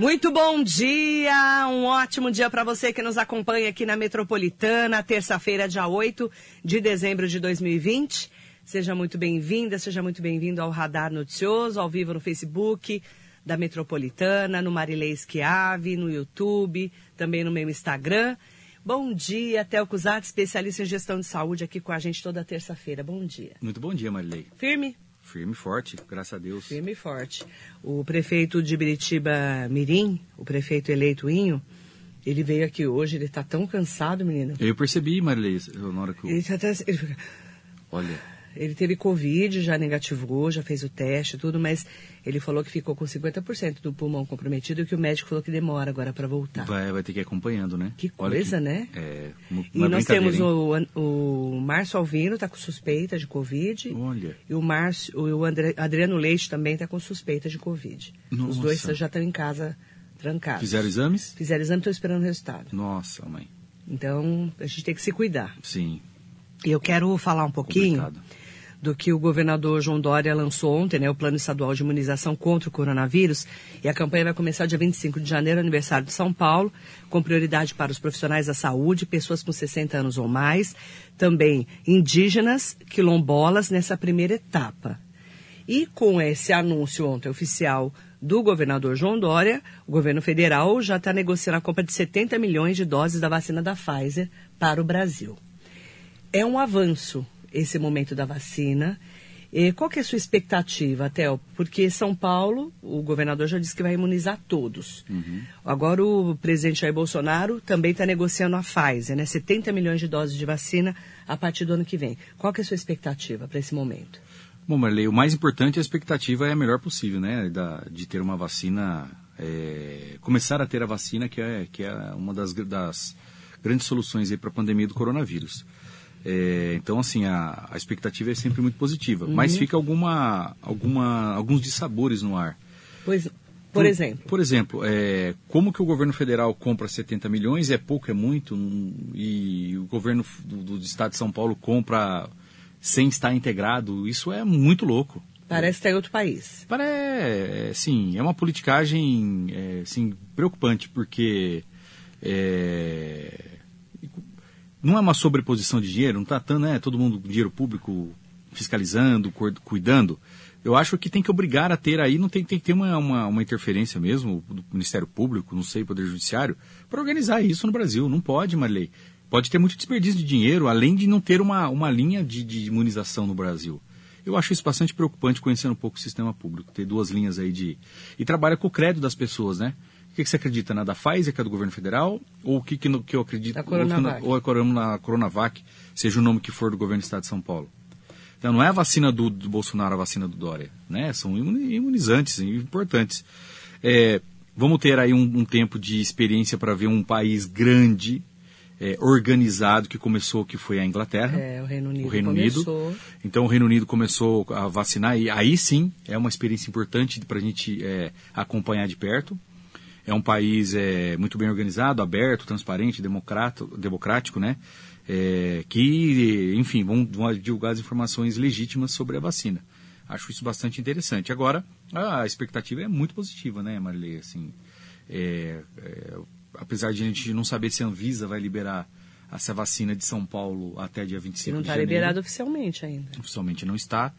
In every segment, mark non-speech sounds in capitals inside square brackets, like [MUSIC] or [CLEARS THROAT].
Muito bom dia, um ótimo dia para você que nos acompanha aqui na Metropolitana, terça-feira, dia 8 de dezembro de 2020. Seja muito bem-vinda, seja muito bem-vindo ao Radar Noticioso, ao vivo no Facebook da Metropolitana, no Marilei Esquiave, no YouTube, também no meu Instagram. Bom dia, Theo Cusat, especialista em gestão de saúde, aqui com a gente toda terça-feira. Bom dia. Muito bom dia, Marilei. Firme? Firme e forte, graças a Deus. Firme e forte. O prefeito de Biritiba Mirim, o prefeito eleito Inho, ele veio aqui hoje, ele está tão cansado, menino. Eu percebi, Marilei, na hora que eu... Ele tá até... ele... Olha, Ele teve Covid, já negativou, já fez o teste tudo, mas ele falou que ficou com 50% do pulmão comprometido e que o médico falou que demora agora para voltar. vai, vai ter que ir acompanhando, né? Que coisa, que- né? É, não E é nós temos hein? o, o Márcio Alvino, está com suspeita de Covid. Olha, E o Márcio, o André- Adriano Leite também está com suspeita de Covid. Os Nossa. dois já estão em casa trancados. fizeram exames? Fizeram exame, estou esperando o resultado. Nossa, mãe. Então, a gente tem que se cuidar. Sim, eu quero falar um pouquinho complicado. do que o governador João Dória lançou ontem, né, o Plano Estadual de Imunização contra o Coronavírus. E a campanha vai começar dia 25 de janeiro, aniversário de São Paulo, com prioridade para os profissionais da saúde, pessoas com 60 anos ou mais, também indígenas, quilombolas, nessa primeira etapa. E com esse anúncio ontem oficial do governador João Dória, o governo federal já está negociando a compra de 70 milhões de doses da vacina da Pfizer para o Brasil. É um avanço esse momento da vacina. E qual que é a sua expectativa, Theo? Porque São Paulo, o governador já disse que vai imunizar todos. Agora o presidente Jair Bolsonaro também está negociando a Pfizer, né? 70 milhões de doses de vacina a partir do ano que vem. Qual que é a sua expectativa para esse momento? Bom, Marilei, o mais importante, a expectativa é a melhor possível, né? Da, de ter uma vacina, é, começar a ter a vacina, que é, que é uma das, das grandes soluções para a pandemia do coronavírus. É, então, assim, a, a expectativa é sempre muito positiva, mas fica alguma, alguma, alguns dissabores no ar. Pois, por exemplo, Por exemplo, é, como que o governo federal compra 70 milhões, é pouco, é muito, e o governo do, do estado de São Paulo compra sem estar integrado, isso é muito louco. parece que está em outro país. Parece, sim, é uma politicagem, é, assim, preocupante, porque é, não é uma sobreposição de dinheiro, não está tão, né, todo mundo dinheiro público fiscalizando, cu- cuidando. Eu acho que tem que obrigar a ter aí, não tem, tem que ter uma, uma, uma interferência mesmo do Ministério Público, não sei, Poder Judiciário, para organizar isso no Brasil. Não pode, Marley. Pode ter muito desperdício de dinheiro, além de não ter uma, uma linha de, de imunização no Brasil. Eu acho isso bastante preocupante, conhecendo um pouco o sistema público, ter duas linhas aí de. E trabalha com o crédito das pessoas, né? O que, que você acredita? Na da Pfizer, que é do governo federal? Ou o que, que, no- que eu acredito? Da Coronavac. Ou a Corona- na Coronavac, seja o nome que for do governo do estado de São Paulo. Então não é a vacina do, do Bolsonaro, a vacina do Dória, né? São imuni- imunizantes importantes. É, vamos ter aí um, um tempo de experiência para ver um país grande, é, organizado, que começou, que foi a Inglaterra. É, o Reino Unido O Reino Unido. começou. Então o Reino Unido começou a vacinar e aí sim é uma experiência importante para a gente é, acompanhar de perto. É um país é, muito bem organizado, aberto, transparente, democrato, democrático, né? É, que, enfim, vão, vão divulgar as informações legítimas sobre a vacina. Acho isso bastante interessante. Agora, a expectativa é muito positiva, né, Marilei? Assim, é, é, apesar de a gente não saber se a Anvisa vai liberar essa vacina de São Paulo até dia 25 Que não de está janeiro liberado oficialmente ainda. oficialmente não está.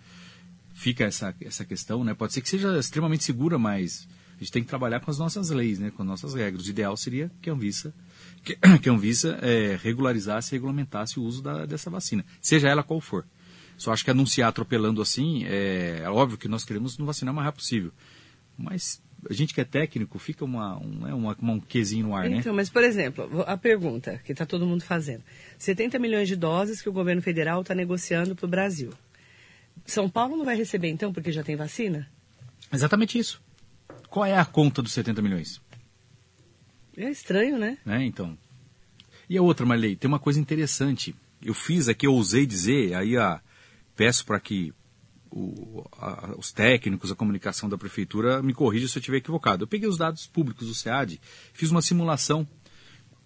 Fica essa, essa questão, né? Pode ser que seja extremamente segura, mas gente tem que trabalhar com as nossas leis, né? Com as nossas regras. O ideal seria que a Anvisa, que, [CLEARS THROAT] que a Anvisa é, regularizasse e regulamentasse o uso da, dessa vacina, seja ela qual for. Só acho que anunciar atropelando assim, é, é óbvio que nós queremos nos vacinar o mais rápido possível. Mas a gente que é técnico, fica uma, um, né, uma, uma- um quesinho no ar, né? Então, mas por exemplo, a pergunta que está todo mundo fazendo: 70 milhões de doses que o governo federal está negociando para o Brasil. São Paulo não vai receber então porque já tem vacina? Exatamente isso. Qual é a conta dos 70 milhões? É estranho, né? né? Então. E a outra, Marley, tem uma coisa interessante. Eu fiz aqui, eu ousei dizer, aí a, peço para que o- a- os técnicos, a comunicação da prefeitura me corrija se eu estiver equivocado. Eu peguei os dados públicos do SEAD, fiz uma simulação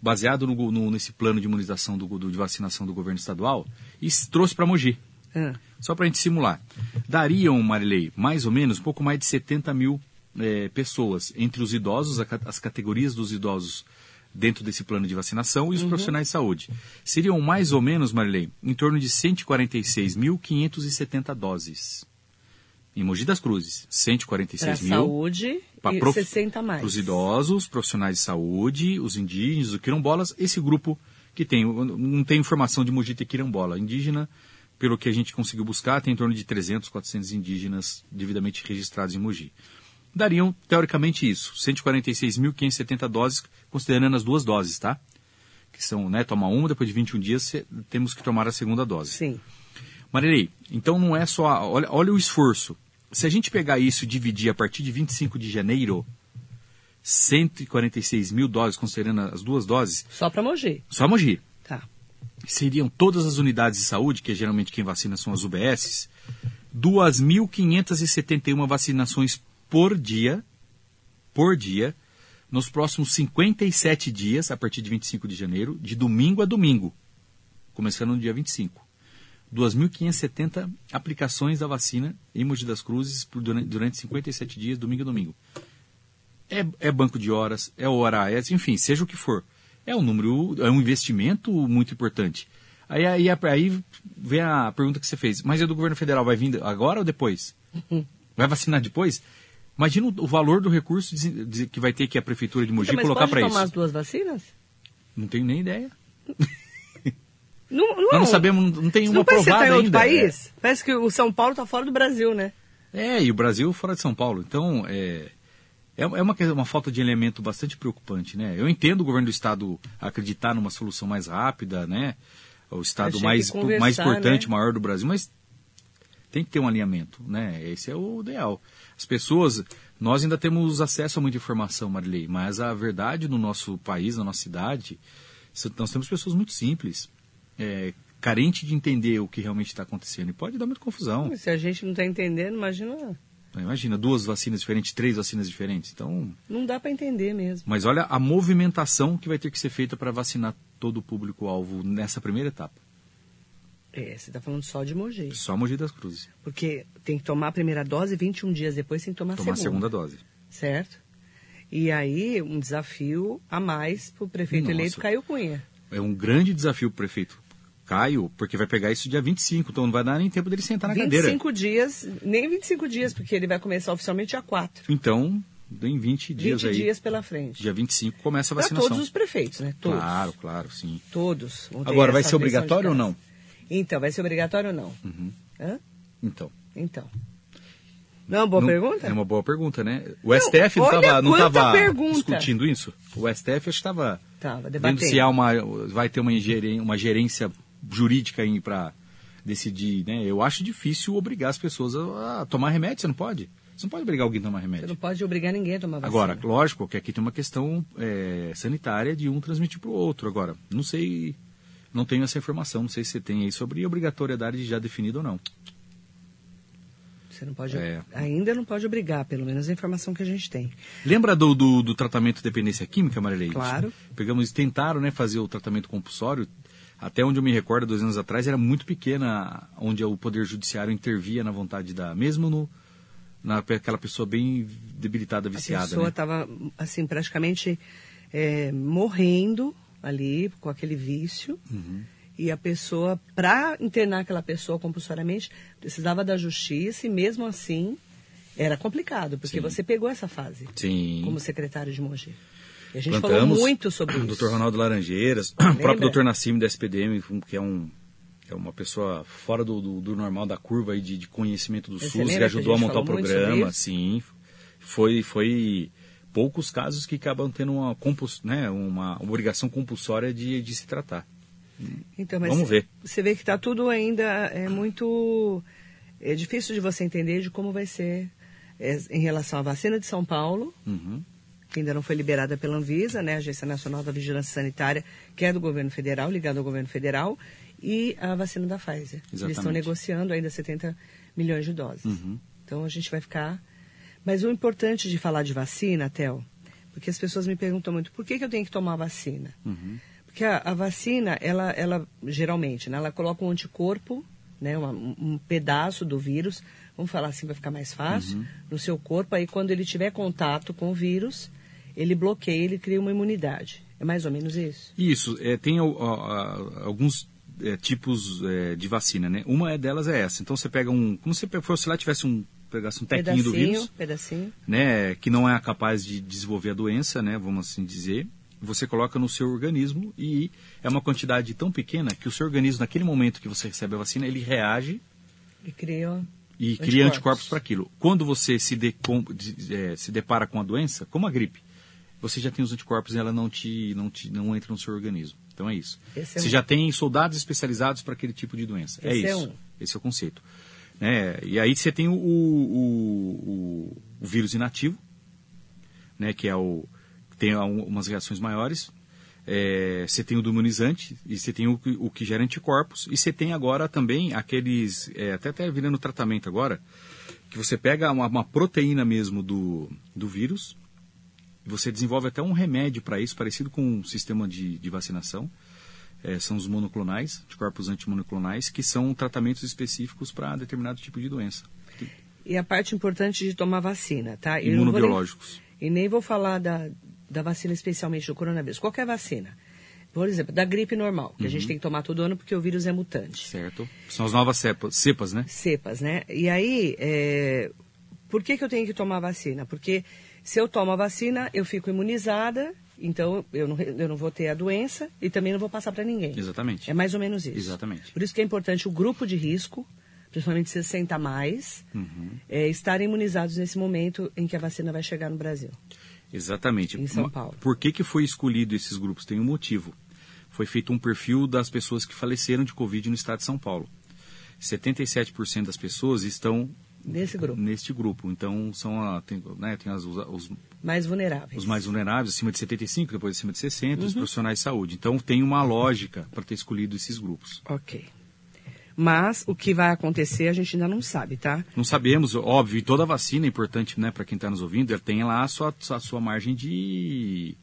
baseado no, no- nesse plano de imunização do, do- de vacinação do governo estadual e trouxe para Mogi. Ah, Só para a gente simular. Dariam, Marilei, mais ou menos, um pouco mais de 70 mil é, pessoas entre os idosos, as categorias dos idosos dentro desse plano de vacinação e os profissionais de saúde. Seriam mais ou menos, Marilei, em torno de 146.570 doses. Em Mogi das Cruzes, Para 146 mil. saúde Pra e prof- 60 a mais. Para os idosos, profissionais de saúde, os indígenas, os quilombolas, esse grupo que tem, não tem informação de Mogi ter quilombola. Indígena, pelo que a gente conseguiu buscar, tem em torno de 300, 400 indígenas devidamente registrados em Mogi. Dariam, teoricamente, isso, 146.570 doses, considerando as duas doses, tá? Que são, né, toma uma, depois de 21 dias temos que tomar a segunda dose. Sim. Marilei, então não é só. Olha, olha o esforço. Se a gente pegar isso e dividir a partir de 25 de janeiro, 146 mil doses, considerando as duas doses, Só para Mogi. só Mogi. Tá. Seriam todas as unidades de saúde, que geralmente quem vacina são as UBSs, 2.571 vacinações por dia, por dia, nos próximos 57 dias, a partir de 25 de janeiro, de domingo a domingo, começando no dia 25. 2.570 aplicações da vacina em Mogi das Cruzes durante, durante 57 dias, domingo a domingo. É, é banco de horas, é hora, é, enfim, seja o que for. É um número, é um investimento muito importante. Aí, aí, aí vem a pergunta que você fez, mas é do governo federal, vai vir agora ou depois? Vai vacinar depois? Imagina o, valor do recurso que vai ter que a prefeitura de Mogi Então, colocar para tomar isso. as duas vacinas? Não tenho nem ideia. Não, não, Nós não sabemos, não tem uma não parece que você aprovada tá em outro ainda. país? Parece que o São Paulo está fora do Brasil, né? É, e o Brasil fora de São Paulo. Então, é, é, é uma, que- uma falta de elemento bastante preocupante, né? Eu entendo o governo do Estado acreditar numa solução mais rápida, né? O Estado mais, mais importante, né? maior do Brasil, mas tem que ter um alinhamento, né? Esse é o ideal. As pessoas, nós ainda temos acesso a muita informação, Marilei, mas a verdade no nosso país, na nossa cidade, nós temos pessoas muito simples, é, carente de entender o que realmente está acontecendo. E pode dar muita confusão. Se a gente não está entendendo, imagina. Né, Imagina, duas vacinas diferentes, três vacinas diferentes. Então, Não dá para entender mesmo. mas olha a movimentação que vai ter que ser feita para vacinar todo o público-alvo nessa primeira etapa. É, você está falando só de Mogi. Só Mogi das Cruzes. Porque tem que tomar a primeira dose e 21 dias depois tem que tomar a Tomar a segunda. segunda dose. Certo? E aí, um desafio a mais para o prefeito Nossa. eleito Caio Cunha. É um grande desafio para o prefeito Caio, porque vai pegar isso dia 25, então não vai dar nem tempo dele sentar na cadeira. 25 dias, nem 25 dias, porque ele vai começar oficialmente dia 4. Então, em 20 dias 20 aí, dias pela frente. dia 25 começa a Para vacinação. todos os prefeitos, né? Todos. Claro, claro, sim. Todos. Agora, vai ser obrigatório ou não? Então, vai ser obrigatório ou não? Uhum. Hã? Então. Então. Não é uma boa Não- pergunta? É uma boa pergunta, né? O STF não estava não tava pergunta. discutindo isso? O STF acho que estava Tava vendo debatendo. se há uma, vai ter uma, ingeren- uma gerência jurídica para decidir, né? Eu acho difícil obrigar as pessoas a, a tomar remédio, você não pode? Você não pode obrigar alguém a tomar Você remédio. não pode obrigar ninguém a tomar vacina. Agora, lógico que aqui tem uma questão é, sanitária de um transmitir para o outro. Agora, não sei, não tenho essa informação, não sei se você tem aí sobre obrigatoriedade já definida ou não. Você não pode, É. ainda não pode obrigar, pelo menos a informação que a gente tem. Lembra do, do, do tratamento de dependência química, Marilei? Claro. Pegamos, tentaram né, fazer o tratamento compulsório. Até onde eu me recordo, dois anos atrás, era muito pequena onde o Poder Judiciário intervia na vontade da... Mesmo no, naquela pessoa bem debilitada, a viciada, pessoa né? estava, assim, praticamente é, morrendo ali com aquele vício. Uhum. E a pessoa, para internar aquela pessoa compulsoriamente, precisava da justiça e mesmo assim era complicado, porque Sim. você pegou essa fase Sim. como secretário de Mogi. E a gente Plantamos. falou muito sobre o isso. Dr. Ronaldo Laranjeiras, [CLEARS THROAT] o próprio Dr. Nassim da SPDM, que é um é uma pessoa fora do, do, do normal da curva aí de, de conhecimento do Você SUS, que que a ajudou a gente montar o programa, sim. Foi, foi poucos casos que acabam tendo uma, né, uma obrigação compulsória de, de se tratar. Então, Vamos ver. Você vê que está tudo ainda é muito é difícil de você entender de como vai ser é, em relação à vacina de São Paulo, Uhum. que ainda não foi liberada pela Anvisa, né, Agência Nacional da Vigilância Sanitária, que é do governo federal, ligado ao governo federal, e a vacina da Pfizer. Eles estão Exatamente. negociando ainda 70 milhões de doses. Uhum. Então a gente vai ficar. Mas o importante de falar de vacina, Theo, porque as pessoas me perguntam muito, por que, que eu tenho que tomar a vacina? Uhum. Porque a, a vacina, ela, ela geralmente, né, ela coloca um anticorpo, né, uma- um, pedaço do vírus vamos falar assim, vai ficar mais fácil, uhum. no seu corpo. Aí, quando ele tiver contato com o vírus, ele bloqueia, ele cria uma imunidade. É mais ou menos isso? Isso. É, tem alguns é, tipos é, de vacina, né? Uma delas é essa. Então, você pega um... Como se fosse lá, tivesse um pegasse um tequinho pedacinho, do vírus, pedacinho. né, que não é capaz de desenvolver a doença, né, vamos assim dizer, você coloca no seu organismo e é uma quantidade tão pequena que o seu organismo, naquele momento que você recebe a vacina, ele reage e cria, e anticorpos. cria anticorpos para aquilo. Quando você se, de, é, se depara com a doença, como a gripe, você já tem os anticorpos e ela não te, não te não entra no seu organismo. Então é isso. É você um... já tem soldados especializados para aquele tipo de doença. É Esse é isso. É um... Esse é o conceito. Né? E aí você tem o, o, o, o vírus inativo, né? que é o tem umas reações maiores. É, você tem o do imunizante e você tem o, o, que gera anticorpos e você tem agora também aqueles é, até até virando tratamento agora que você pega uma, uma proteína mesmo do, do vírus você desenvolve até um remédio para isso parecido com um sistema de, de vacinação é, são os monoclonais, anticorpos antimonoclonais, que são tratamentos específicos para determinado tipo de doença. E a parte importante de tomar vacina, tá? Imunobiológicos. Nem, e nem vou falar da, da vacina especialmente do coronavírus, qualquer vacina. Por exemplo, da gripe normal, que uhum. a gente uhum. tem que tomar todo ano porque o vírus é mutante. Certo. São as novas cepas, cepas né? Cepas, né? E aí, é... por que, que eu tenho que tomar vacina? Porque se eu tomo a vacina, eu fico imunizada então, eu não, eu não vou ter a doença e também não vou passar para ninguém. Exatamente. É mais ou menos isso. Exatamente. Por isso que é importante o grupo de risco, principalmente 60 mais, uhum. é, estarem imunizados nesse momento em que a vacina vai chegar no Brasil. Exatamente. Em São Paulo. Por que, que foi escolhido esses grupos? Tem um motivo. Foi feito um perfil das pessoas que faleceram de Covid no estado de São Paulo. 77% das pessoas estão Nesse grupo. Neste grupo. Então, são a, tem, né, tem as, os, mais vulneráveis. Os mais vulneráveis, acima de 75, depois acima de 60, uhum. os profissionais de saúde. Então, tem uma lógica para ter escolhido esses grupos. Ok. Mas o que vai acontecer a gente ainda não sabe, tá? Não sabemos, óbvio. E toda vacina é importante, né, para quem está nos ouvindo, ela tem lá a sua, a sua margem de,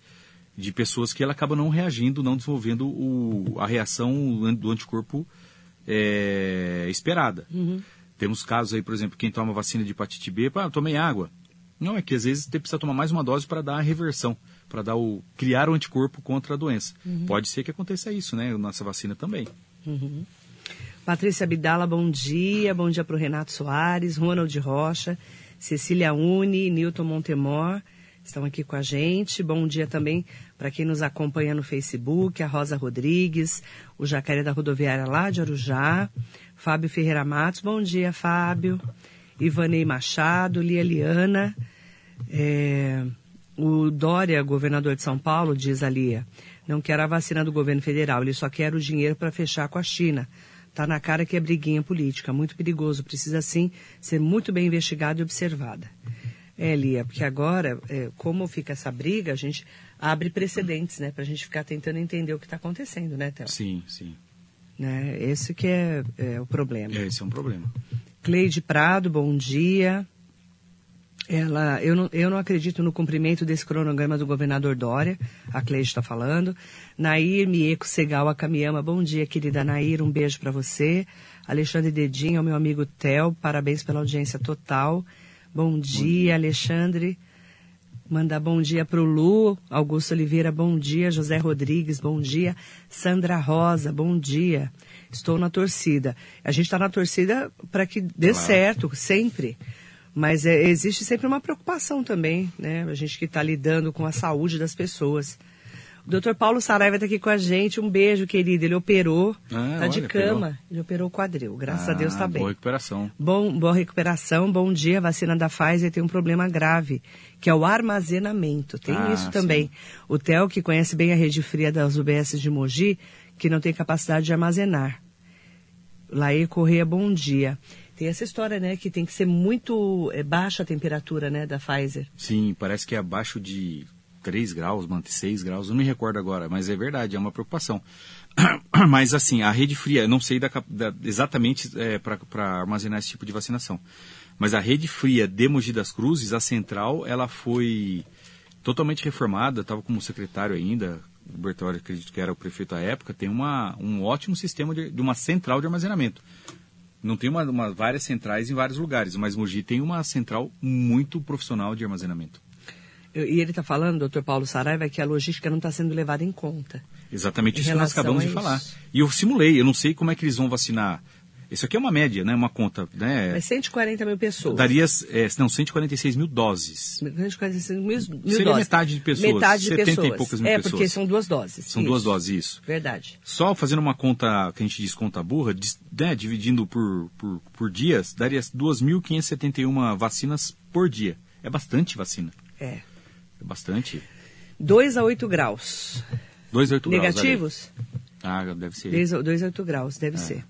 de pessoas que ela acaba não reagindo, não desenvolvendo o, a reação do anticorpo é, esperada. Uhum. Temos casos aí, por exemplo, quem toma vacina de hepatite B, ah, tomei água. Não, é que às vezes você precisa tomar mais uma dose para dar a reversão, para dar o criar o anticorpo contra a doença. Uhum. Pode ser que aconteça isso, né? Nossa vacina também. Uhum. Patrícia Abdala, bom dia. Bom dia para o Renato Soares, Ronald Rocha, Cecília Uni, Newton Montemor estão aqui com a gente. Bom dia também para quem nos acompanha no Facebook, a Rosa Rodrigues, o Jacaré da Rodoviária lá de Arujá, Fábio Ferreira Matos, bom dia, Fábio. Ivanei Machado, Lia Liana. É, o Dória, governador de São Paulo, diz a Lia, não quer a vacina do governo federal, ele só quer o dinheiro para fechar com a China. Está na cara que é briguinha política, muito perigoso, precisa sim ser muito bem investigado e observada. É, Lia, porque agora, é, como fica essa briga, a gente abre precedentes, né, para a gente ficar tentando entender o que está acontecendo, né, Théo? Sim, sim. Né? Esse que é, é o problema. É, esse é um problema. Cleide Prado, bom dia. Ela, eu, não, eu não acredito no cumprimento desse cronograma do governador Dória, a Cleide está falando. Nair Mieco Segal Akamiama, bom dia, querida Nair, um beijo para você. Alexandre Dedinho, meu amigo Tel, parabéns pela audiência total. Bom, bom dia, dia, Alexandre. Mandar bom dia para o Lu, Augusto Oliveira, bom dia, José Rodrigues, bom dia, Sandra Rosa, bom dia. Estou na torcida. A gente está na torcida para que dê claro. certo, sempre. Mas é, existe sempre uma preocupação também, né? A gente que está lidando com a saúde das pessoas. O doutor Paulo Saraiva está aqui com a gente. Um beijo, querido. Ele operou, está ah, de cama. Ele operou o quadril. Graças ah, a Deus está bem. Boa recuperação. Bom, boa recuperação. Bom dia. A vacina da Pfizer tem um problema grave, que é o armazenamento. Tem ah, isso também. Sim. O Theo, que conhece bem a rede fria das UBS de Mogi, que não tem capacidade de armazenar. Laí Correia, bom dia. Tem essa história, né, que tem que ser muito é, baixa a temperatura, né, da Pfizer. Sim, parece que é abaixo de 3 graus, mante 6 graus, não me recordo agora, mas é verdade, é uma preocupação. [CLEARS THROAT] mas assim, a rede fria, não sei da, da, exatamente é, para armazenar esse tipo de vacinação, mas a rede fria de Mogi das Cruzes, a central, ela foi totalmente reformada, estava como secretário ainda, o Bertoli, acredito que era o prefeito à época, tem uma, um ótimo sistema de, de uma central de armazenamento. Não tem uma, uma, várias centrais em vários lugares, mas Mogi tem uma central muito profissional de armazenamento. E ele está falando, doutor Paulo Saraiva, que a logística não está sendo levada em conta. Exatamente isso que nós acabamos de falar. E eu simulei, eu não sei como é que eles vão vacinar. Isso aqui é uma média, né? Uma conta, né? Mas 140 mil pessoas. Daria, é, não, 146 mil doses. 146 mil, mil Seria doses. metade de pessoas. Metade de 70 pessoas. e poucas mil é, pessoas. porque são duas doses. São isso. duas doses, isso. Verdade. Só fazendo uma conta, que a gente diz conta burra, né, dividindo por, por, por dias, daria 2.571 vacinas por dia. É bastante vacina. É. É bastante. 2 a 8 graus. 2 a 8 graus. Negativos? Ah, deve ser. 2 a 2 a 8 graus, deve ser.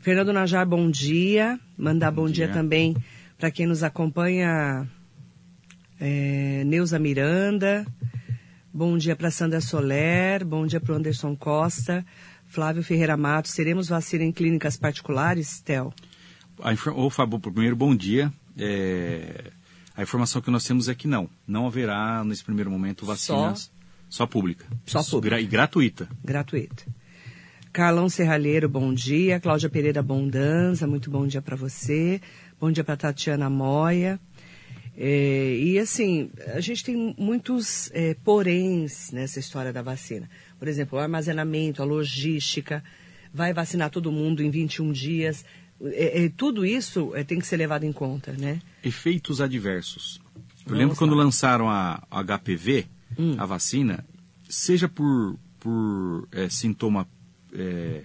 Fernando Najar, bom dia. Mandar bom, Bom dia. dia. também para quem nos acompanha, é, Neuza Miranda. Bom dia para Sandra Soler. Bom dia para o Anderson Costa. Flávio Ferreira Matos. Teremos vacina em clínicas particulares, Tel? Ô, Fábio, primeiro, bom dia. É, A informação que nós temos é que não. Não haverá, nesse primeiro momento, vacinas só, pública. Só pública. E gratuita. gratuita. Carlão Serralheiro, bom dia. Cláudia Pereira Bondanza, muito bom dia para você. Bom dia para Tatiana Moia. É, e assim, a gente tem muitos é, poréns nessa história da vacina. Por exemplo, o armazenamento, a logística, vai vacinar todo mundo em 21 dias. É, é, tudo isso é, tem que ser levado em conta, né? Efeitos adversos. Eu Vamos lembro quando lá. lançaram a a HPV, Hum. a vacina, seja por, por é, sintoma é,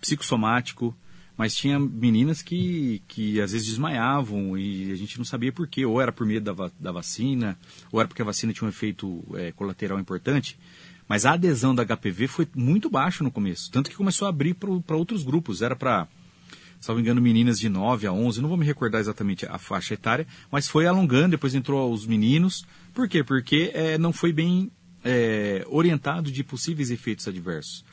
psicossomático, mas tinha meninas que, que às vezes desmaiavam e a gente não sabia por quê. Ou era por medo da, da vacina, ou era porque a vacina tinha um efeito é, colateral importante. Mas a adesão da HPV foi muito baixa no começo, tanto que começou a abrir para outros grupos. Era para, salvo engano, meninas de 9 a 11, não vou me recordar exatamente a faixa etária, mas foi alongando, depois entrou os meninos. Por quê? Porque é, não foi bem é, orientado de possíveis efeitos adversos.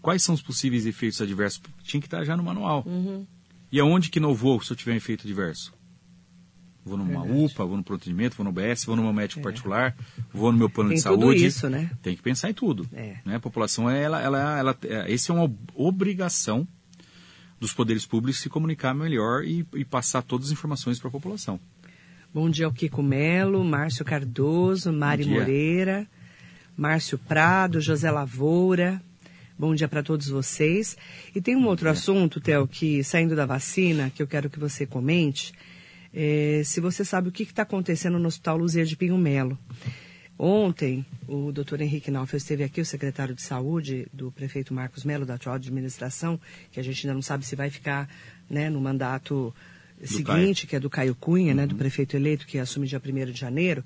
Quais são os possíveis efeitos adversos? Tinha que estar já no manual. E aonde que não vou se eu tiver um efeito adverso? Vou numa Verdade. UPA, vou no pronto atendimento, vou no BS, vou no meu médico particular, vou no meu plano Tem de tudo saúde. isso, né? Tem que pensar em tudo. É. Né? A população, ela, ela, ela, é, esse é uma obrigação dos poderes públicos se comunicar melhor e, e passar todas as informações para a população. Bom dia ao Kiko Melo, Márcio Cardoso, Mari. Moreira, Márcio Prado, José Lavoura. Bom dia para todos vocês. E tem um outro assunto, Theo, que saindo da vacina, que eu quero que você comente. É, se você sabe o que está acontecendo no Hospital Luzia de Pinho Melo. Ontem, o doutor Henrique Naufel esteve aqui, o secretário de saúde do prefeito Marcos Melo, da atual administração, que a gente ainda não sabe se vai ficar né, no mandato seguinte, que é do Caio Cunha, né, do prefeito eleito, que assume dia 1 de janeiro.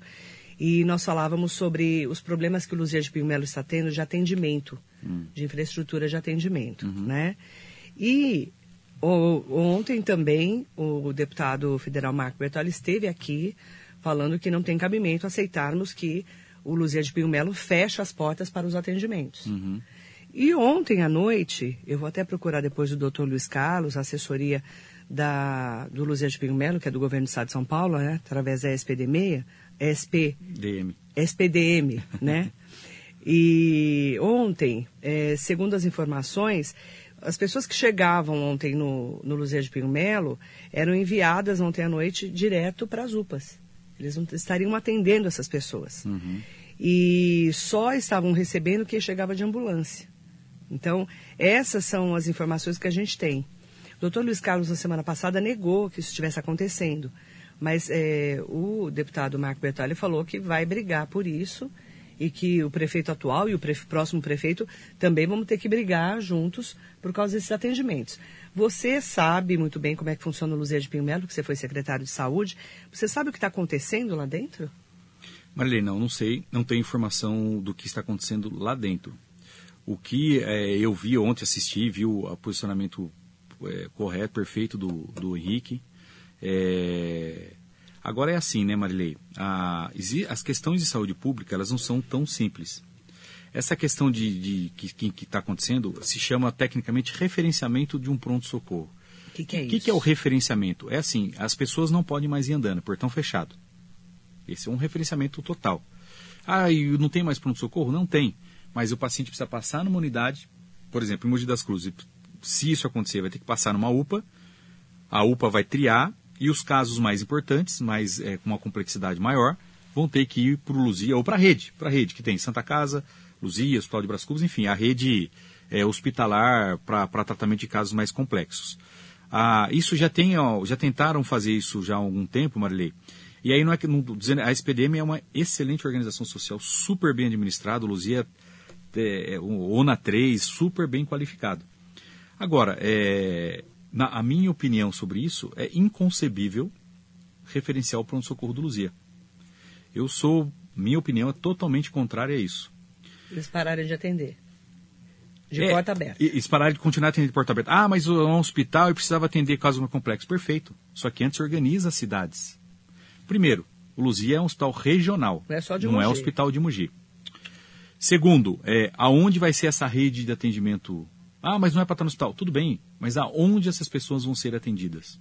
E nós falávamos sobre os problemas que o Luzia de Pinho Melo está tendo de atendimento, de infraestrutura de atendimento, né? E o- ontem também o deputado federal Marco Bertoli esteve aqui falando que não tem cabimento aceitarmos que o Luzia de Pinho Melo feche as portas para os atendimentos. Uhum. E ontem à noite, eu vou até procurar depois do doutor Luiz Carlos, a assessoria da, do Luzia de Pinho Melo, que é do governo do estado de São Paulo, né, através da SPD6, SP, DM. SPDM, né? [LAUGHS] E ontem, eh, segundo as informações, as pessoas que chegavam ontem no, no Luzia de Pinho Melo eram enviadas ontem à noite direto para as UPAs. Eles não estariam atendendo essas pessoas. Uhum. E só estavam recebendo quem chegava de ambulância. Então, essas são as informações que a gente tem. O doutor Luiz Carlos, na semana passada, negou que isso estivesse acontecendo. Mas eh, o deputado Marco Bertoli falou que vai brigar por isso e que o prefeito atual e o prefe- próximo prefeito também vão ter que brigar juntos por causa desses atendimentos. Você sabe muito bem como é que funciona o Luzia de Pinho Melo, que você foi secretário de saúde. Você sabe o que está acontecendo lá dentro? Marilene, não, não sei, não tenho informação do que está acontecendo lá dentro. O que eh, eu vi ontem, assisti, vi o posicionamento eh, correto, perfeito do, do Henrique. Eh, agora é assim, né, Marilei? A- as questões de saúde pública, elas não são tão simples. Essa questão de, de que está acontecendo se chama tecnicamente referenciamento de um pronto-socorro. O que, que é O isso? que, que é o referenciamento? É assim, as pessoas não podem mais ir andando, portão fechado. Esse é um referenciamento total. Ah, e não tem mais pronto-socorro? Não tem. Mas o paciente precisa passar numa unidade, por exemplo, em Mogi das Cruzes. Se isso acontecer, vai ter que passar numa UPA, A UPA vai triar e os casos mais importantes, mais é, com uma complexidade maior, vão ter que ir para o Luzia ou para a rede, para a rede que tem Santa Casa, Luzia, Hospital de Cubas, enfim, a rede é, hospitalar para tratamento de casos mais complexos. Ah, isso já tem, ó, já tentaram fazer isso já há algum tempo, Marilei. E aí não é que não, dizendo, a SPDM é uma excelente organização social, super bem administrada, o Luzia é, é, o ONA 3, super bem qualificado. Agora, é, na, a minha opinião sobre isso é inconcebível referenciar o pronto-socorro do Luzia. Eu sou, minha opinião é totalmente contrária a isso. Eles pararem de atender. De É, porta aberta. E, e parar de continuar atendendo de porta aberta. Ah, mas é um hospital e precisava atender casos mais complexos. Perfeito. Só que antes organiza as cidades. Primeiro, o Luzia é um hospital regional. Não é só de Não é Mogi. hospital de Mogi. Segundo, é, aonde vai ser essa rede de atendimento? Ah, mas não é para estar no hospital. Tudo bem, mas aonde essas pessoas vão ser atendidas?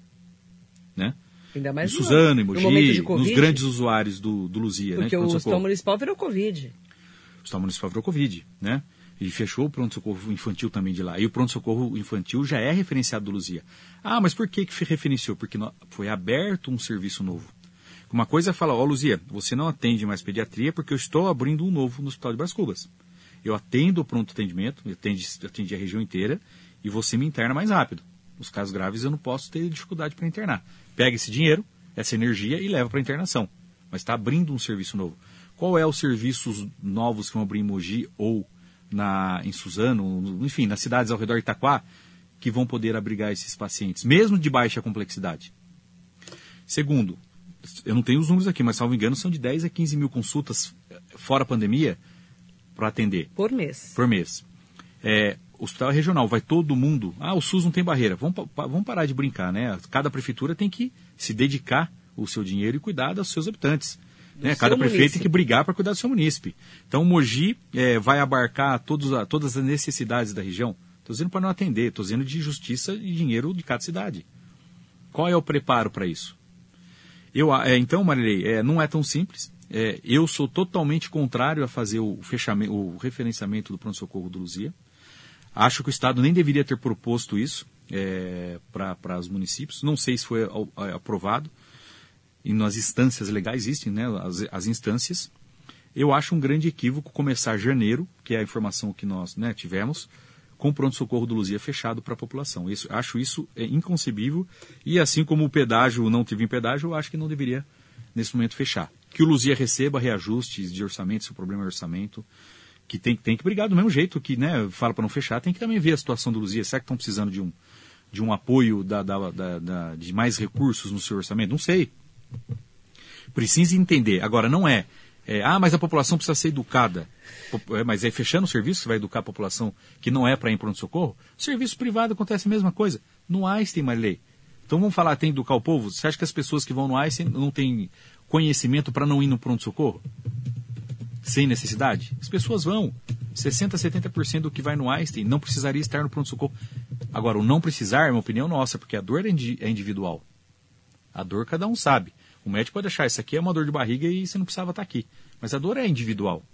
Né? Ainda Em mais no- Suzano, em no Mogi, de nos grandes usuários do, do Luzia. né, Porque o pronto-socorro. hospital municipal virou Covid. O Hospital Municipal virou Covid, né? E fechou o pronto-socorro infantil também de lá. E o pronto-socorro infantil já é referenciado do Luzia. Ah, mas por que que referenciou? Porque foi aberto um serviço novo. Uma coisa é falar, ó Luzia, você não atende mais pediatria porque eu estou abrindo um novo no Hospital de Bras. Eu atendo o pronto atendimento, eu atendi, atendi a região inteira e você me interna mais rápido. Nos casos graves eu não posso ter dificuldade para internar. Pega esse dinheiro, essa energia e leva para internação. Mas está abrindo um serviço novo. Qual é os serviços novos que vão abrir em Mogi ou na, em Suzano, no- enfim, nas cidades ao redor de Itaquá, que vão poder abrigar esses pacientes, mesmo de baixa complexidade? Segundo, eu não tenho os números aqui, mas salvo engano, são de 10 a 15 mil consultas eh, fora a pandemia para atender Por mês. por mês. É, hospital regional, vai todo mundo. Ah, o SUS não tem barreira. Vamos, vamos parar de brincar, né? Cada prefeitura tem que se dedicar o seu dinheiro e cuidar dos seus habitantes. Né? Cada prefeito munícipe. tem que brigar para cuidar do seu munícipe. Então, o Mogi é, vai abarcar todos a- todas as necessidades da região. Estou dizendo para não atender, estou dizendo de justiça e dinheiro de cada cidade. Qual é o preparo para isso? Eu, é, então, Marilei, é, não é tão simples. É, eu sou totalmente contrário a fazer o, fechamento, o referenciamento do pronto-socorro do Luzia. Acho que o Estado nem deveria ter proposto isso é, para os municípios. Não sei se foi aprovado. E nas instâncias legais existem né, as, as instâncias. Eu acho um grande equívoco começar janeiro, que é a informação que nós né, tivemos, com o pronto-socorro do Luzia fechado para a população. Isso, acho isso é, inconcebível. E assim como o pedágio não teve em pedágio, eu acho que não deveria, nesse momento, fechar. Que o Luzia receba reajustes de orçamento, se o problema é orçamento, que tem, tem que brigar do mesmo jeito que né, fala para não fechar, tem que também ver a situação do Luzia. Será que estão precisando de um, de um apoio da, da- da- da- de mais recursos no seu orçamento? Não sei. Precisa entender. Agora, não é, é, ah, mas a população precisa ser educada. É, Mas é fechando o serviço que vai educar a população que não é para ir em pronto-socorro? Serviço privado acontece a mesma coisa. No Einstein, Marilei. Então vamos falar, tem que educar o povo? Você acha que as pessoas que vão no Einstein não têm conhecimento para não ir no pronto-socorro? Sem necessidade? As pessoas vão. 60%, 70% do que vai no Einstein não precisaria estar no pronto-socorro. Agora, o não precisar é uma opinião nossa, porque a dor é é individual. A dor cada um sabe. O médico pode achar, isso aqui é uma dor de barriga e você não precisava estar aqui. Mas a dor é individual.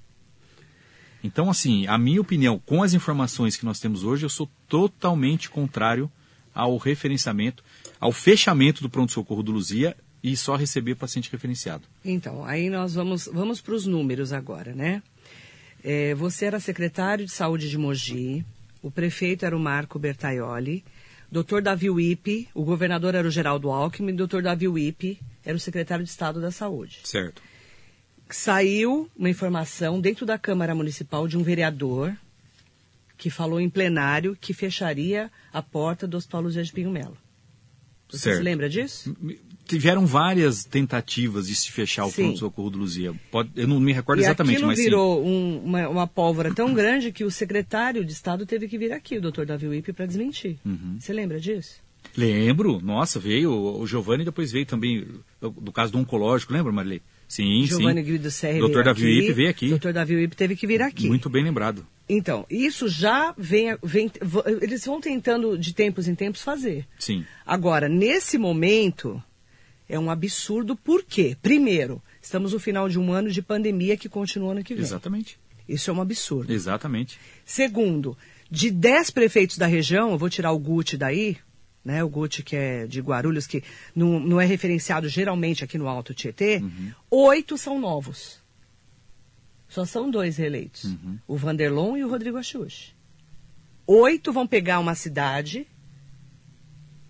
Então, assim, a minha opinião, com as informações que nós temos hoje, eu sou totalmente contrário ao referenciamento, ao fechamento do pronto-socorro do Luzia e só receber paciente referenciado. Então, aí nós vamos, vamos para os números agora, né? É, você era secretário de saúde de Mogi, o prefeito era o Marco Bertaioli, doutor Davi Wipe, o governador era o Geraldo Alckmin, doutor Davi Wipe era o secretário de Estado da Saúde. Certo. Saiu uma informação dentro da Câmara Municipal de um vereador que falou em plenário que fecharia a porta do Hospital Luzia de Pinho Melo. Você Certo. se lembra disso? Tiveram várias tentativas de se fechar o pronto-socorro do Luzia. Pode- eu não me recordo e exatamente, mas sim. virou um- uma, uma pólvora tão grande que o secretário de Estado teve que vir aqui, o doutor Davi Wipe, para desmentir. Uhum. Você lembra disso? Lembro, nossa, veio o Giovanni depois veio também do, caso do oncológico, lembra, Marilei? Sim, Giovanni sim. Guido Serra Doutor veio Davi Wipe veio aqui. doutor Davi Wipe teve que vir aqui. Muito bem lembrado. Então, isso já vem, vem... Eles vão tentando, de tempos em tempos, fazer. Sim. Agora, nesse momento, é um absurdo. Por quê? Primeiro, estamos no final de um ano de pandemia que continua ano que vem. Exatamente. Isso é um absurdo. Exatamente. Segundo, de 10 prefeitos da região, eu vou tirar o Guti daí, né? O Gucci, que é de Guarulhos, que não, não é referenciado geralmente aqui no Alto Tietê, Uhum. oito são novos. Só são dois reeleitos. Uhum. O Vanderlon e o Rodrigo Axuxi. Oito vão pegar uma cidade,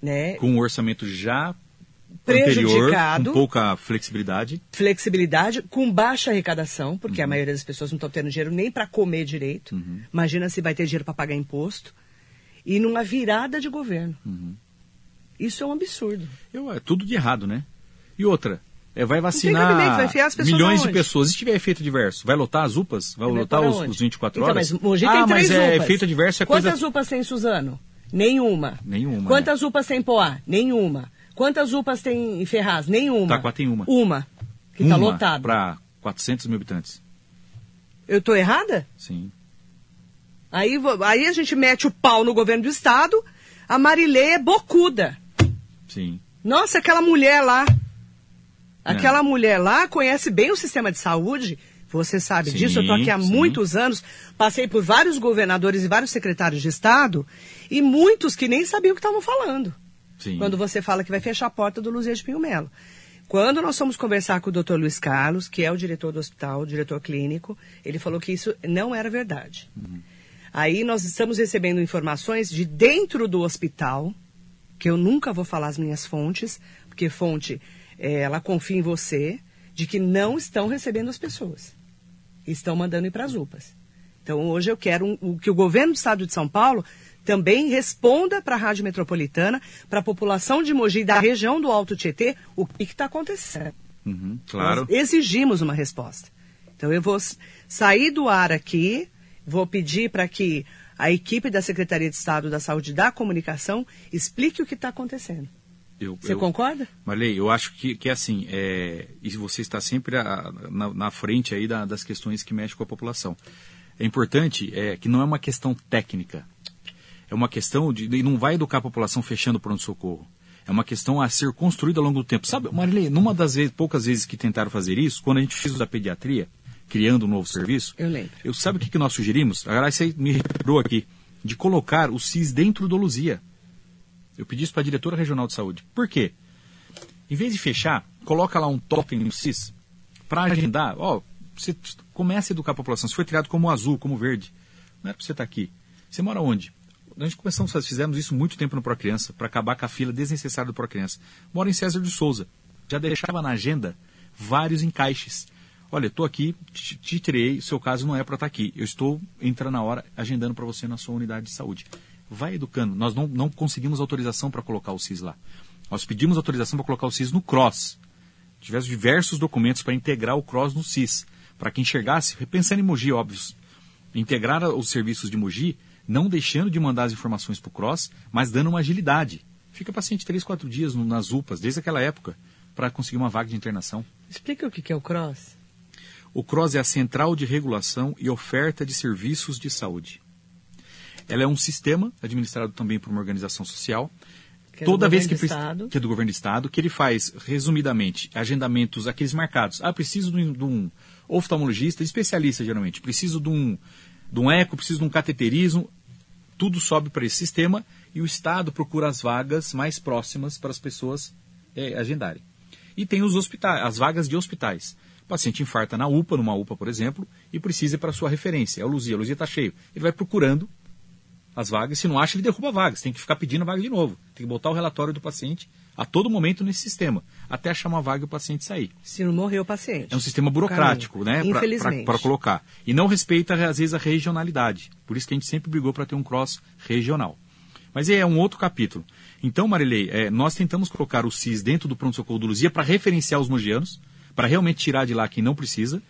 né? Com um orçamento já anterior, Prejudicado. com pouca flexibilidade. flexibilidade, com baixa arrecadação, porque Uhum. a maioria das pessoas não estão tendo dinheiro nem para comer direito. Imagina se vai ter dinheiro para pagar imposto. E numa virada de governo. Uhum. Isso é um absurdo. Eu, é tudo de errado, né? E outra, é, vai vacinar vai milhões de aonde? pessoas. E se tiver efeito adverso, vai lotar as UPAs? Vai Vai lotar os, os 24 então, horas? Mas Mogi ah, tem mas três é UPAs. efeito adverso é Quantas coisa... UPAs tem em Suzano? Nenhuma. Nenhuma, Quantas UPAs tem em Poá? Nenhuma. Quantas UPAs tem em Ferraz? Nenhuma. Taquá tem uma. Uma. Que está Uma lotado. para 400 mil habitantes. Eu estou errada? Sim. Aí, aí a gente mete o pau no governo do estado, a Marilê é bocuda. Sim. Nossa, aquela mulher lá. É. Aquela mulher lá conhece bem o sistema de saúde. Você sabe Sim, disso, eu estou aqui há sim. muitos anos, passei por vários governadores e vários secretários de Estado, e muitos que nem sabiam o que estavam falando. Sim. Quando você fala que vai fechar a porta do Luzia de Pinho Melo. Quando nós fomos conversar com o Dr. Luiz Carlos, que é o diretor do hospital, o diretor clínico, ele falou que isso não era verdade. Aí nós estamos recebendo informações de dentro do hospital, que eu nunca vou falar as minhas fontes, porque fonte, eh, ela confia em você, de que não estão recebendo as pessoas. Estão mandando ir para as UPAs. Então hoje eu quero um- que o governo do estado de São Paulo também responda para a Rádio Metropolitana, para a população de Mogi e da região do Alto Tietê, o que está acontecendo. Uhum, claro. Nós exigimos uma resposta. Então eu vou sair do ar aqui, vou pedir para que a equipe da Secretaria de Estado da Saúde da Comunicação explique o que está acontecendo. Eu, Você eu- concorda? Marley, eu acho que, que assim, é, e você está sempre a- na, na frente aí da- das questões que mexem com a população. É importante é, que não é uma questão técnica. É uma questão de. E não vai educar a população fechando o pronto-socorro. É uma questão a ser construída ao longo do tempo. Sabe, Marilei, numa das vezes, poucas vezes que tentaram fazer isso, quando a gente fez o da pediatria, criando um novo serviço, Eu lembro. eu sabe o que, que nós sugerimos? Aliás, você me lembrou aqui, de colocar o CIS dentro do Luzia. Eu pedi isso para a diretora regional de saúde. Por quê? Em vez de fechar, coloca lá um token no CIS para agendar. Ó, você começa a educar a população. Se foi criado como azul, como verde, não é para você estar aqui. Você mora onde? Gente começamos, fizemos isso muito tempo no Pro Criança, para acabar com a fila desnecessária do Pro Criança. Mora em César de Souza. Já deixava na agenda vários encaixes. Olha, estou aqui, te, tirei, seu caso não é para estar aqui. Eu estou entrando na hora, agendando para você na sua unidade de saúde. Vai educando. Nós não, não conseguimos autorização para colocar o CIS lá. Nós pedimos autorização para colocar o CIS no CROSS. Tivemos diversos documentos para integrar o CROSS no CIS. Para que enxergasse, pensando em Mogi, óbvio, integrar os serviços de Mogi, não deixando de mandar as informações para o CROSS, mas dando uma agilidade. Fica paciente três, quatro dias no- nas UPAs, desde aquela época, para conseguir uma vaga de internação. Explica o que é o CROSS. O CROSS é a Central de Regulação e Oferta de Serviços de Saúde. Ela é um sistema administrado também por uma organização social. Que é Toda vez que, estado. que é do governo do estado, que ele faz, resumidamente, agendamentos, aqueles marcados. Ah, preciso de um, de um oftalmologista, especialista geralmente. Preciso de um, de um eco, preciso de um cateterismo. Tudo sobe para esse sistema e o Estado procura as vagas mais próximas para as pessoas eh, agendarem. E tem os hospitais, as vagas de hospitais. O paciente infarta na UPA, numa UPA, por exemplo, e precisa ir para sua referência. É o Luzia, a Luzia está cheio. Ele vai procurando as vagas, se não acha, ele derruba a vaga. Você tem que ficar pedindo a vaga de novo. Tem que botar o relatório do paciente a todo momento nesse sistema, até achar uma vaga e o paciente sair. Se não morrer o paciente. É um sistema burocrático, né? Infelizmente. Para colocar. E não respeita, às vezes, a regionalidade. Por isso que a gente sempre brigou para ter um cross regional. Mas é um outro capítulo. Então, Marilei, é, nós tentamos colocar o CIS dentro do pronto-socorro do Luzia para referenciar os mogianos, para realmente tirar de lá quem não precisa.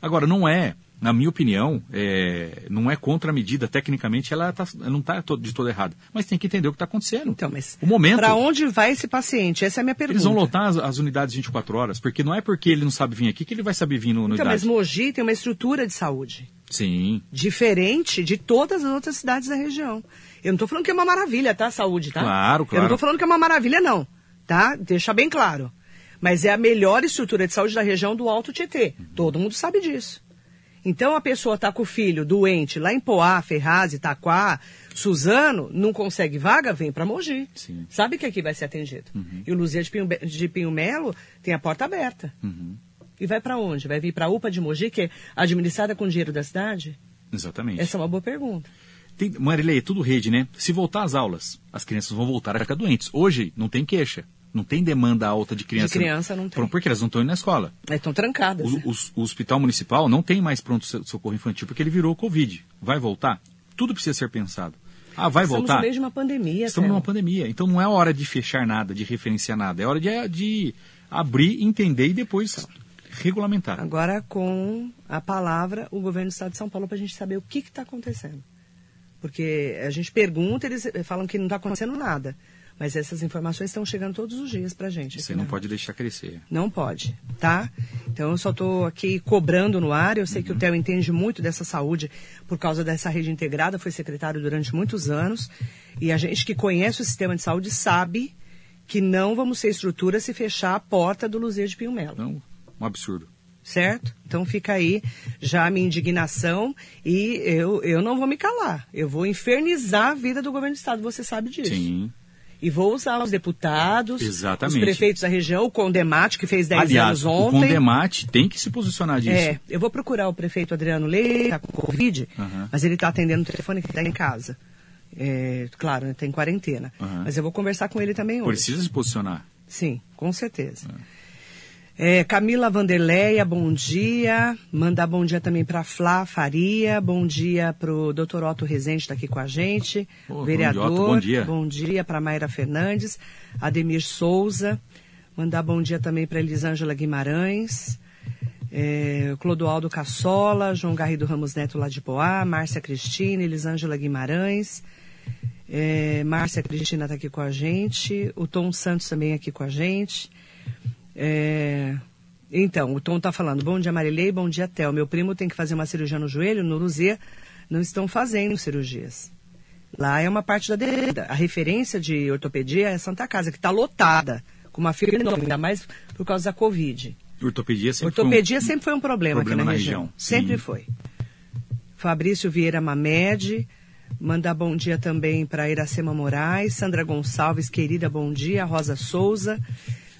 Agora, não é, na minha opinião, é, não é contra a medida. Tecnicamente, ela, tá- ela não está de toda errada. Mas tem que entender o que está acontecendo. Então, mas o momento. para onde vai esse paciente? Essa é a minha pergunta. Eles vão lotar as, as unidades 24 horas, porque não é porque ele não sabe vir aqui que ele vai saber vir no, no Então, mas unidade. Mogi tem uma estrutura de saúde Sim, diferente de todas as outras cidades da região. Eu não estou falando que é uma maravilha, tá? A saúde, tá? Claro, Eu não claro. estou falando que é uma maravilha, não. Tá? Deixa bem claro. Mas é a melhor estrutura de saúde da região do Alto Tietê. Todo mundo sabe disso. Então a pessoa está com o filho doente lá em Poá, Ferraz, Itaquá, Suzano, não consegue vaga, vem para Mogi. Sim. Sabe que aqui vai ser atendido. Uhum. E o Luzia de Pinho, de Pinho Melo tem a porta aberta. Uhum. E vai para onde? Vai vir para a UPA de Mogi, que é administrada com dinheiro da cidade? Exatamente. Essa é uma boa pergunta. Tem, Marilei, é tudo rede, né? Se voltar às aulas, as crianças vão voltar a ficar doentes. Hoje, não tem queixa. Não tem demanda alta de criança. De criança não tem. Por- Porque elas não estão indo na escola. Estão trancadas. O, né? o hospital municipal não tem mais pronto-socorro infantil porque ele virou Covid. Vai voltar? Tudo precisa ser pensado. Ah, vai Estamos voltar? no meio de uma pandemia. Estamos numa pandemia. Então não é hora de fechar nada, de referenciar nada. É hora de, de abrir, entender e depois regulamentar. Agora, com a palavra, o governo do estado de São Paulo, para a gente saber o que está acontecendo. Porque a gente pergunta, eles falam que não está acontecendo nada. Mas essas informações estão chegando todos os dias para a gente. Você não na- pode deixar crescer. Não pode, tá? Então eu só estou aqui cobrando no ar. Eu sei que o Theo entende muito dessa saúde por causa dessa rede integrada, foi secretário durante muitos anos. E a gente que conhece o sistema de saúde sabe que não vamos ser estrutura se fechar a porta do Luzia de Pinho Melo Não, um absurdo. certo? Então fica aí já a minha indignação e eu, eu não vou me calar. Eu vou infernizar a vida do governo do estado, você sabe disso. Sim. E vou usar os deputados, Exatamente. os prefeitos da região, o Condemate, que fez 10 Aliás, anos o ontem. Condemate tem que se posicionar disso. É, eu vou procurar o prefeito Adriano Leite, tá com Covid, Aham. mas ele está atendendo o telefone que está em casa. É, claro, né, tem quarentena. Aham. Mas eu vou conversar com ele também hoje. Precisa se posicionar. Sim, com certeza. É, Camila Vanderleia, bom dia. Mandar bom dia também para Flá Faria. Bom dia para o doutor Otto Rezende, está aqui com a gente. Ô, vereador. Otto, bom dia. Bom dia para Mayra Fernandes. Ademir Souza. Mandar bom dia também para Elisângela Guimarães. É, Clodoaldo Cassola, João Garrido Ramos Neto lá de Poá, Márcia Cristina, Elisângela Guimarães. É, Márcia Cristina está aqui com a gente. O Tom Santos também aqui com a gente. É, então, o Tom está falando, bom dia Marilei, bom dia Theo. Meu primo tem que fazer uma cirurgia no joelho, no Luzia, não estão fazendo cirurgias. Lá é uma parte da demanda. A referência de ortopedia é a Santa Casa, que está lotada, com uma fila enorme, ainda mais por causa da Covid. Ortopedia sempre Ortopedia foi um... sempre foi um problema, problema aqui na, na região. região, Sempre foi. Fabrício Vieira Mamed, mandar bom dia também para Iracema Moraes, Sandra Gonçalves, querida, bom dia, Rosa Souza,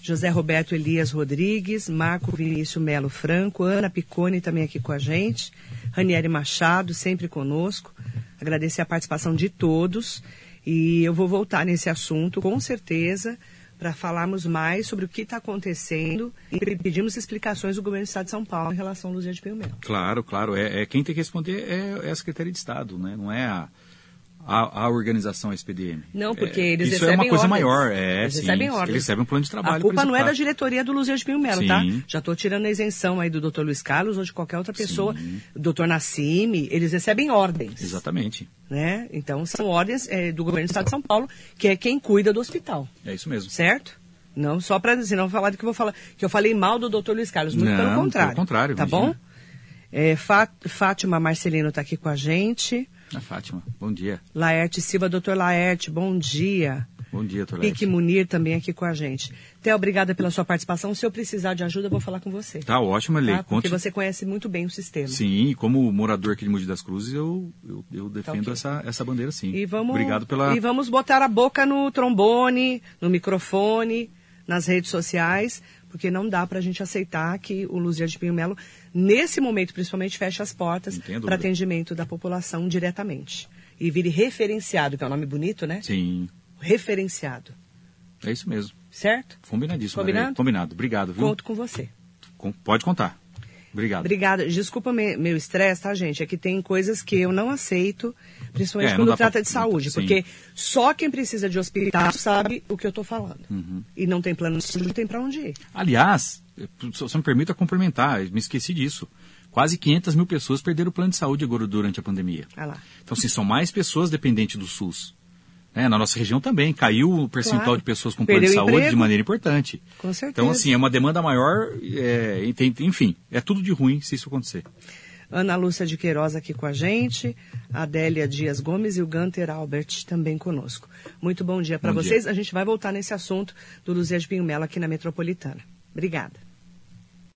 José Roberto Elias Rodrigues, Marco Vinícius Melo Franco, Ana Picone também aqui com a gente, Ranieri Machado, sempre conosco. Agradecer a participação de todos e eu vou voltar nesse assunto, com certeza, para falarmos mais sobre o que está acontecendo e pedimos explicações do governo do Estado de São Paulo em relação ao Luzia de Pio Melo. Claro, claro. É, é quem tem que responder é, é a Secretaria de Estado, né? não é a, a, a organização a SPDM. Não, porque É, eles Isso recebem é uma coisa ordens. maior. É, Eles sim, recebem ordens. Eles recebem um plano de trabalho. A culpa não é da diretoria do Luzia de Pinho Melo, tá? Já estou tirando a isenção aí do Dr. Luiz Carlos ou de qualquer outra pessoa. Dr. Nassime, eles recebem ordens. Exatamente. Né? Então, são ordens é, do governo do Estado de São Paulo, que é quem cuida do hospital. É isso mesmo. Certo? Não só para não falar de que eu vou falar que eu falei mal do Dr. Luiz Carlos, muito Não, pelo pelo contrário. contrário, Tá imagina. bom? É, Fá- Fátima Marcelino está aqui com a gente. A Fátima, bom dia. Laerte Silva, doutor Laerte, bom dia. Bom dia, Torlete. Pique Munir também aqui com a gente. Theo, obrigada pela sua participação. Se eu precisar de ajuda, eu vou falar com você. Tá ótimo, Elei. Tá? Porque Conte- você conhece muito bem o sistema. Sim, e como morador aqui de Mogi das Cruzes, eu, eu, eu defendo ok. essa, essa bandeira sim. E vamos, Obrigado pela. e vamos botar a boca no trombone, no microfone, nas redes sociais, porque não dá para a gente aceitar que o Luzia de Pinho Melo, nesse momento principalmente, feche as portas para atendimento da população diretamente. E vire referenciado, que é um nome bonito, né? Sim, Referenciado. é isso mesmo. Certo? Combinadíssimo. Combinado? Maria. Combinado. Obrigado, viu? Conto com você. Com- Pode contar. Obrigado. Obrigada. Desculpa me- meu estresse, tá, gente? É que tem coisas que eu não aceito, principalmente É, quando dá pra- trata de saúde, sim. porque só quem precisa de hospital sabe o que eu estou falando. Uhum. E não tem plano de saúde, não tem para onde ir. Aliás, só só me permita complementar, me esqueci disso. Quase 500 mil pessoas perderam o plano de saúde agora durante a pandemia. Lá. Então, se são mais pessoas dependentes do SUS. Né? Na nossa região também caiu o percentual Claro. de pessoas com plano de Perdeu saúde emprego. de maneira importante. Com certeza. Então, assim, é uma demanda maior, é, enfim, é tudo de ruim se isso acontecer. Ana Lúcia de Queiroz aqui com a gente, Adélia Dias Gomes e o Gunter Albert também conosco. Muito bom dia para vocês. dia. A gente vai voltar nesse assunto do Luzia de Pinho Melo aqui na Metropolitana. Obrigada.